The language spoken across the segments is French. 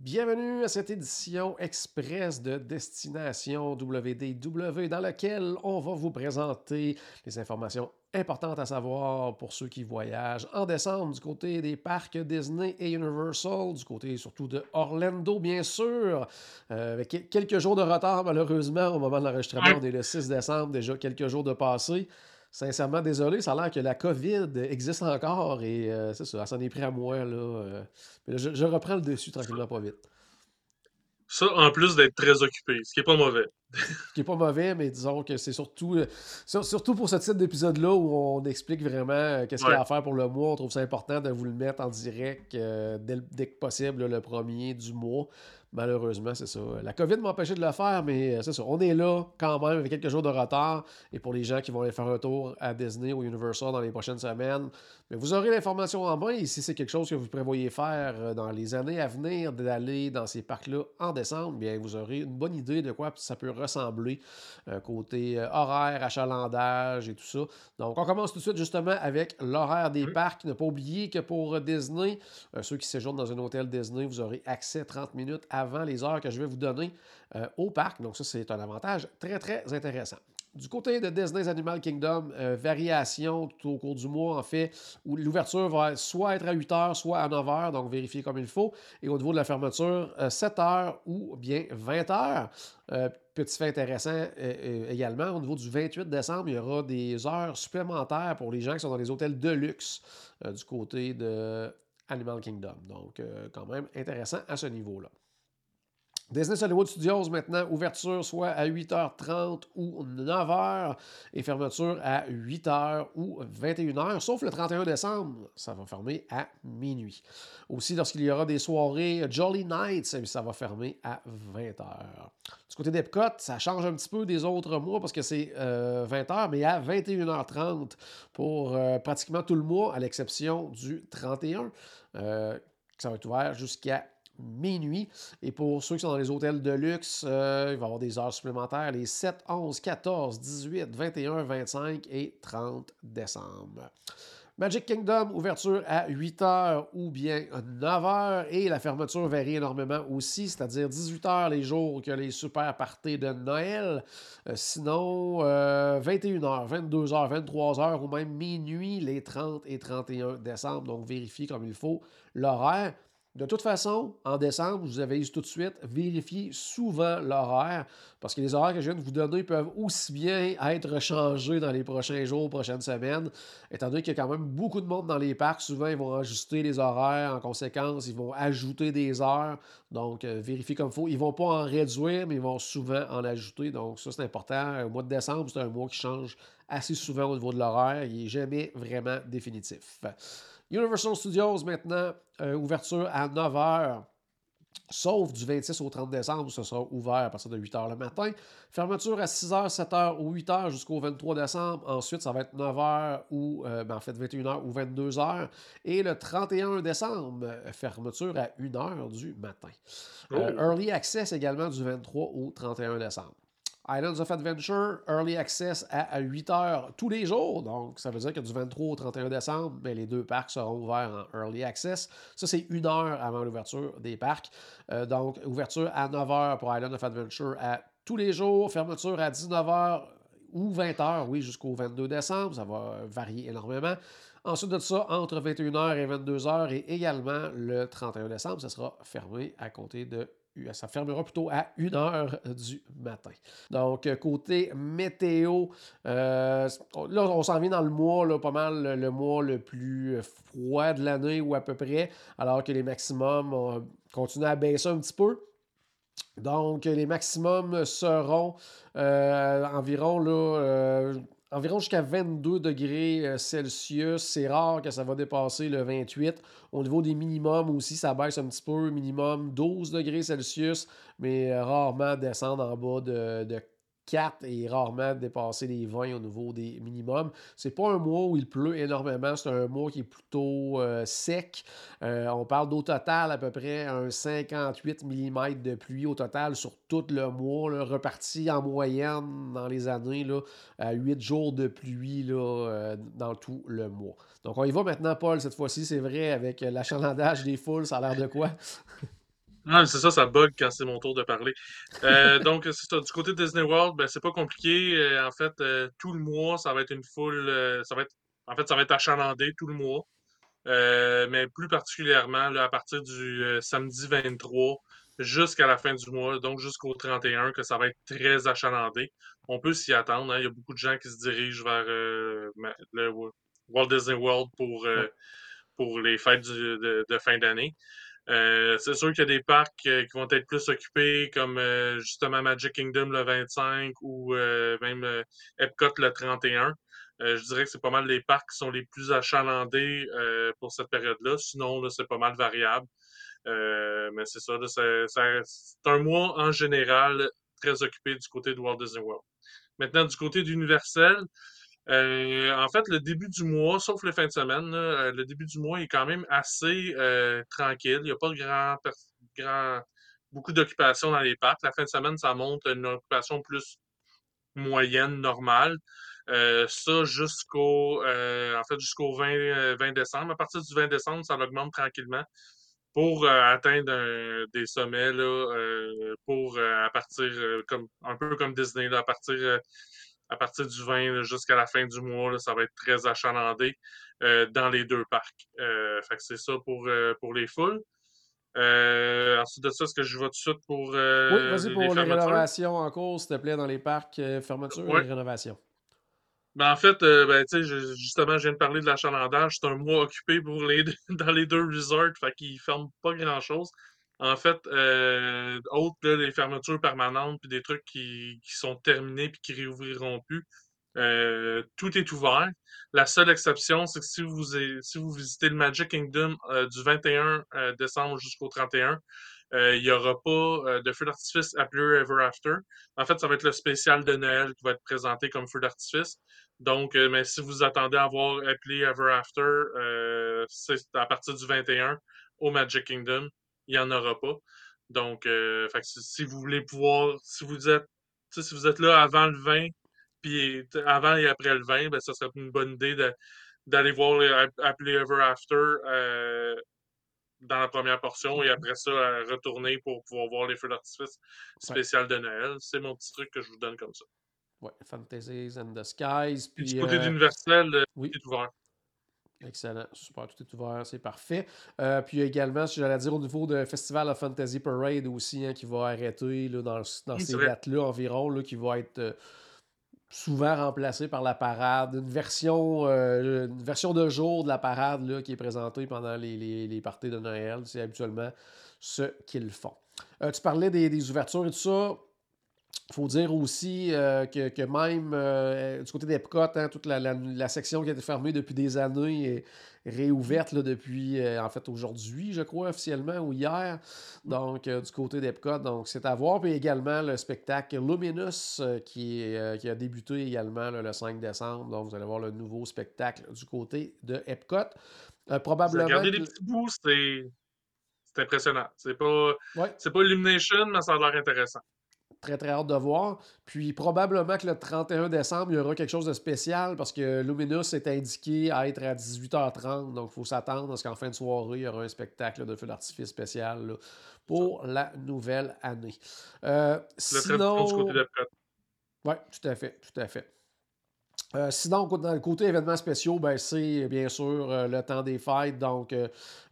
Bienvenue à cette édition express de Destination WDW dans laquelle on va vous présenter les informations importantes à savoir pour ceux qui voyagent en décembre du côté des parcs Disney et Universal, du côté surtout de Orlando bien sûr, euh, avec quelques jours de retard malheureusement au moment de l'enregistrement, on est le 6 décembre, déjà quelques jours de passé sincèrement désolé, ça a l'air que la COVID existe encore et euh, c'est ça, ça s'en est pris à moi. Là, euh. mais je, reprends le dessus tranquillement, pas vite. Ça, en plus d'être très occupé, ce qui n'est pas mauvais. Ce qui n'est pas mauvais, mais disons que c'est surtout, euh, surtout pour ce type d'épisode-là où on explique vraiment qu'est-ce qu'il y a à faire pour le mois. On trouve ça important de vous le mettre en direct dès, dès, que possible, le premier du mois. Malheureusement, c'est ça. La COVID m'a empêché de le faire, mais euh, c'est ça. On est là quand même avec quelques jours de retard. Et pour les gens qui vont aller faire un tour à Disney ou Universal dans les prochaines semaines, mais vous aurez l'information en main. Et si c'est quelque chose que vous prévoyez faire euh, dans les années à venir, d'aller dans ces parcs-là en décembre, bien, vous aurez une bonne idée de quoi ça peut ressembler euh, côté horaire, achalandage et tout ça. Donc, on commence tout de suite justement avec l'horaire des parcs. Ne pas oublier que pour Disney, ceux qui séjournent dans un hôtel Disney, vous aurez accès 30 minutes avant les heures que je vais vous donner euh, au parc. Donc ça, c'est un avantage très, très intéressant. Du côté de Disney's Animal Kingdom, euh, variation tout au cours du mois, en fait, où l'ouverture va soit être à 8 h, soit à 9 h, donc vérifiez comme il faut. Et au niveau de la fermeture, 7 euh, h ou bien 20 h. petit fait intéressant également, au niveau du 28 décembre, il y aura des heures supplémentaires pour les gens qui sont dans les hôtels de luxe du côté de Animal Kingdom. Donc, quand même intéressant à ce niveau-là. Disney Hollywood Studios, maintenant, ouverture soit à 8h30 ou 9h et fermeture à 8h ou 21h, sauf le 31 décembre, ça va fermer à minuit. Aussi, lorsqu'il y aura des soirées Jolly Nights, ça va fermer à 20h. Du côté d'Epcot, ça change un petit peu des autres mois parce que c'est 20h, euh, mais à 21h30 pour euh, pratiquement tout le mois, à l'exception du 31. Euh, ça va être ouvert jusqu'à minuit. Et pour ceux qui sont dans les hôtels de luxe, euh, il va y avoir des heures supplémentaires les 7, 11, 14, 18, 21, 25 et 30 décembre. Magic Kingdom, ouverture à 8h ou bien 9h et la fermeture varie énormément aussi, c'est-à-dire 18h les jours que les super parties de Noël. Euh, sinon, 21h, 22h, 23h ou même minuit les 30 et 31 décembre. Donc, vérifiez comme il faut l'horaire. De toute façon, en décembre, je vous avais tout de suite, vérifiez souvent l'horaire, parce que les horaires que je viens de vous donner peuvent aussi bien être changés dans les prochains jours, prochaines semaines, étant donné qu'il y a quand même beaucoup de monde dans les parcs. Souvent, ils vont ajuster les horaires en conséquence, ils vont ajouter des heures. Donc, euh, vérifiez comme il faut. Ils ne vont pas en réduire, mais ils vont souvent en ajouter. Donc, ça, c'est important. Le mois de décembre, c'est un mois qui change assez souvent au niveau de l'horaire. Il n'est jamais vraiment définitif. Universal Studios, maintenant, euh, ouverture à 9 h. Sauf du 26 au 30 décembre, où ce sera ouvert à partir de 8 h le matin. Fermeture à 6 h, 7 h ou 8 h jusqu'au 23 décembre. Ensuite, ça va être 9 h ou, euh, ben, en fait, 21 h ou 22 h. Et le 31 décembre, fermeture à 1 h du matin. Euh, oh. early Access également du 23 au 31 décembre. Islands of Adventure, Early Access à, 8 heures tous les jours. Donc, ça veut dire que du 23 au 31 décembre, ben, les deux parcs seront ouverts en Early Access. Ça, c'est une heure avant l'ouverture des parcs. Euh, donc, ouverture à 9 heures pour Islands of Adventure à tous les jours, fermeture à 19 h ou 20 h oui, jusqu'au 22 décembre. Ça va varier énormément. Ensuite de ça, entre 21h et 22h et également le 31 décembre, ça sera fermé à compter de ça fermera plutôt à 1 heure du matin. Donc, euh, côté météo, euh, là, on s'en vient dans le mois, là, pas mal le, mois le plus froid de l'année ou à peu près, alors que les maximums continuent à baisser un petit peu. Donc, les maximums seront euh, environ là, environ jusqu'à 22 degrés euh, Celsius. C'est rare que ça va dépasser le 28. Au niveau des minimums aussi, ça baisse un petit peu. Minimum 12 degrés Celsius, mais euh, rarement descendre en bas de, de 4 et rarement dépasser les 20 au niveau des minimums. C'est pas un mois où il pleut énormément, c'est un mois qui est plutôt euh, sec. Euh, on parle d'au total à peu près un 58 mm de pluie au total sur tout le mois, reparti en moyenne dans les années là, à 8 jours de pluie là, euh, dans tout le mois. Donc on y va maintenant, Paul, cette fois-ci, c'est vrai, avec l'achalandage des foules, ça a l'air de quoi? Ah, c'est ça, ça bug quand c'est mon tour de parler. Euh, donc, ça. Du côté de Disney World, ben, c'est pas compliqué. Euh, en fait, euh, tout le mois, ça va être une foule. ça va être, en fait, ça va être achalandé tout le mois. mais plus particulièrement là, à partir du samedi 23 jusqu'à la fin du mois, donc jusqu'au 31, que ça va être très achalandé. On peut s'y attendre. Hein. Il y a beaucoup de gens qui se dirigent vers le Walt Disney World pour, pour les fêtes de, de, fin d'année. Euh, c'est sûr qu'il y a des parcs euh, qui vont être plus occupés, comme euh, justement Magic Kingdom le 25 ou même Epcot le 31. je dirais que c'est pas mal les parcs qui sont les plus achalandés pour cette période-là. Sinon, c'est pas mal variable. mais c'est ça, c'est un mois en général très occupé du côté de Walt Disney World. Maintenant, du côté d'Universal, euh, en fait, le début du mois, sauf les fins de semaine, euh, le début du mois est quand même assez euh, tranquille. Il n'y a pas grand, beaucoup d'occupation dans les parcs. La fin de semaine, ça monte une occupation plus moyenne, normale. ça jusqu'au en fait jusqu'au 20, 20, décembre. À partir du 20 décembre, ça augmente tranquillement pour atteindre des sommets pour à partir comme un peu comme Disney là, à partir à partir du 20 jusqu'à la fin du mois, ça va être très achalandé euh, dans les deux parcs. Euh, fait que c'est ça pour, euh, pour les foules. ensuite de ça, est-ce que je vais tout de suite pour. oui, vas-y pour les, rénovations en cours, s'il te plaît, dans les parcs, fermeture et rénovation. Ben, en fait, ben, justement, je viens de parler de l'achalandage. C'est un mois occupé pour les dans les deux resorts, fait qu'ils ne ferment pas grand-chose. En fait, euh, autres, les fermetures permanentes, puis des trucs qui, qui sont terminés puis qui réouvriront plus, euh, tout est ouvert. La seule exception, c'est que si vous, si vous visitez le Magic Kingdom euh, du 21 euh, décembre jusqu'au 31, il n'y aura pas de feu d'artifice appelé Ever After. En fait, ça va être le spécial de Noël qui va être présenté comme feu d'artifice. Donc, mais si vous attendez à voir appelé Ever After, c'est à partir du 21 au Magic Kingdom il n'y en aura pas. Donc, euh, si, vous voulez pouvoir, si vous êtes, si vous êtes là avant le 20, puis avant et après le 20, ben, ça serait une bonne idée d'aller voir appeler Ever After euh, dans la première portion et après ça, retourner pour pouvoir voir les feux d'artifice spécial de Noël. C'est mon petit truc que je vous donne comme ça. Ouais, Fantasies and the Skies. Puis, du côté euh, d'Universal, oui. c'est ouvert. Excellent, super, tout est ouvert, c'est parfait. Euh, puis également, si j'allais dire au niveau de Festival of Fantasy Parade aussi, hein, qui va arrêter là, dans, dans ces dates-là environ, là, qui va être euh, souvent remplacé par la parade. Une version, euh, une version de jour de la parade là, qui est présentée pendant les, les, les parties de Noël. C'est habituellement ce qu'ils font. tu parlais des, des ouvertures et tout ça. Il faut dire aussi euh, que, même euh, du côté d'Epcot, hein, toute la, section qui a été fermée depuis des années est réouverte là, depuis, euh, en fait, aujourd'hui, je crois, officiellement, ou hier. Donc, du côté d'Epcot, donc c'est à voir. Puis également le spectacle Luminous qui, qui a débuté également le 5 décembre. Donc, vous allez voir le nouveau spectacle du côté de Epcot. probablement. Regardez les petits bouts, c'est impressionnant. C'est pas, c'est pas Illumination, mais ça a l'air intéressant très très hâte de voir. Puis probablement que le 31 décembre, il y aura quelque chose de spécial parce que Luminous est indiqué à être à 18h30. Donc il faut s'attendre à ce qu'en fin de soirée, il y aura un spectacle de feu d'artifice spécial pour la nouvelle année. Euh, sinon... Oui, tout à fait, tout à fait. Euh, sinon, dans le côté événements spéciaux, ben, c'est bien sûr euh, le temps des fêtes. Donc,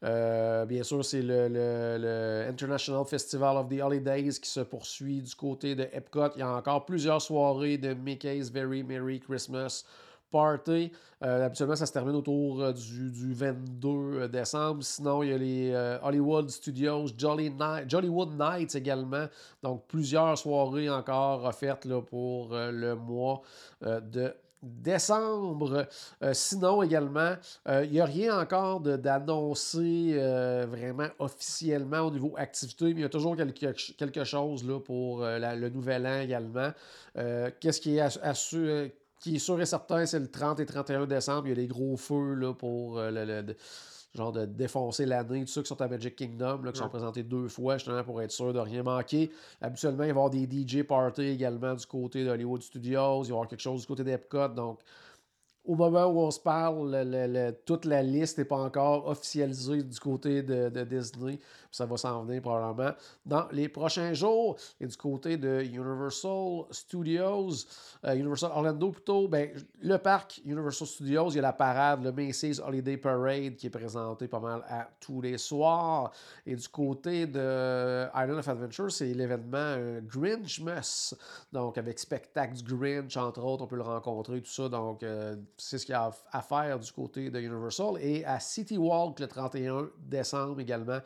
euh, bien sûr, c'est le, International Festival of the Holidays qui se poursuit du côté de Epcot. Il y a encore plusieurs soirées de Mickey's Very Merry Christmas Party. habituellement, ça se termine autour du, du, 22 décembre. Sinon, il y a les Hollywood Studios, Jolly Night, Jollywood Nights également. Donc, plusieurs soirées encore offertes pour le mois de décembre. Euh, sinon, également, il euh, n'y a rien encore d'annoncé euh, vraiment officiellement au niveau activité, mais il y a toujours quelque, quelque chose là, pour le nouvel an également. Qu'est-ce qui est qui est sûr et certain, c'est le 30 et 31 décembre. Il y a des gros feux là, pour le genre de défoncer l'année, tous ceux qui sont à Magic Kingdom, là, qui sont présentés deux fois, justement, pour être sûr de rien manquer. Habituellement, il va y avoir des DJ parties également du côté d'Hollywood Studios, il va y avoir quelque chose du côté d'Epcot, donc au moment où on se parle, toute la liste n'est pas encore officialisée du côté de, Disney. Ça va s'en venir probablement dans les prochains jours. Et du côté de Universal Studios, euh, Universal Orlando plutôt, ben, le parc Universal Studios, il y a la parade, le Macy's Holiday Parade qui est présenté pas mal à tous les soirs. Et du côté de Island of Adventure, c'est l'événement Grinchmas. Donc avec spectacle du Grinch, entre autres, on peut le rencontrer, tout ça. Donc euh, c'est ce qu'il y a à faire du côté de Universal. Et à City Walk le 31 décembre également,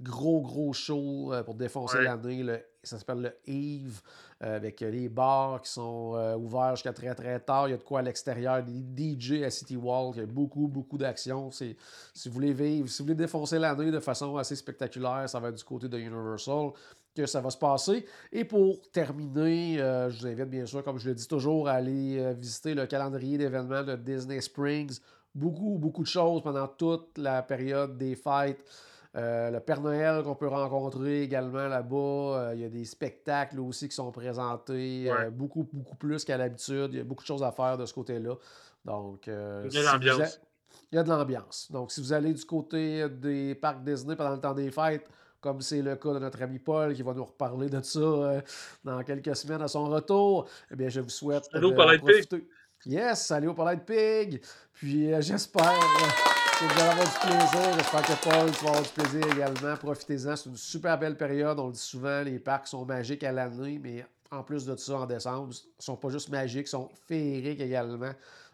gros, gros show euh, pour défoncer l'année. Ça s'appelle le Eve, euh, avec les bars qui sont euh, ouverts jusqu'à très, très tard. Il y a de quoi à l'extérieur, des DJ à City Walk. Il y a beaucoup, beaucoup d'actions. Si vous voulez vivre, si vous voulez défoncer l'année de façon assez spectaculaire, ça va être du côté de Universal que ça va se passer. Et pour terminer, je vous invite bien sûr, comme je le dis toujours, à aller visiter le calendrier d'événements de Disney Springs. Beaucoup, beaucoup de choses pendant toute la période des fêtes. Euh, le Père Noël qu'on peut rencontrer également là-bas. Euh, il y a des spectacles aussi qui sont présentés. Euh, beaucoup, beaucoup plus qu'à l'habitude. Il y a beaucoup de choses à faire de ce côté-là. Donc, il y a de l'ambiance. Il y a de l'ambiance. Donc, si vous allez du côté des parcs Disney pendant le temps des fêtes, comme c'est le cas de notre ami Paul qui va nous reparler de ça dans quelques semaines à son retour, eh bien, je vous souhaite. Salut de Pig. Yes, salut au Palais Pig. Puis, j'espère. Vous allez avoir du plaisir. J'espère que Paul, tu vas avoir du plaisir également. Profitez-en. C'est une super belle période. On le dit souvent, les parcs sont magiques à l'année, mais en plus de ça, en décembre, ils ne sont pas juste magiques, ils sont féeriques également.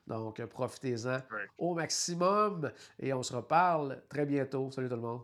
Donc, profitez-en au maximum. Et on se reparle très bientôt. Salut tout le monde.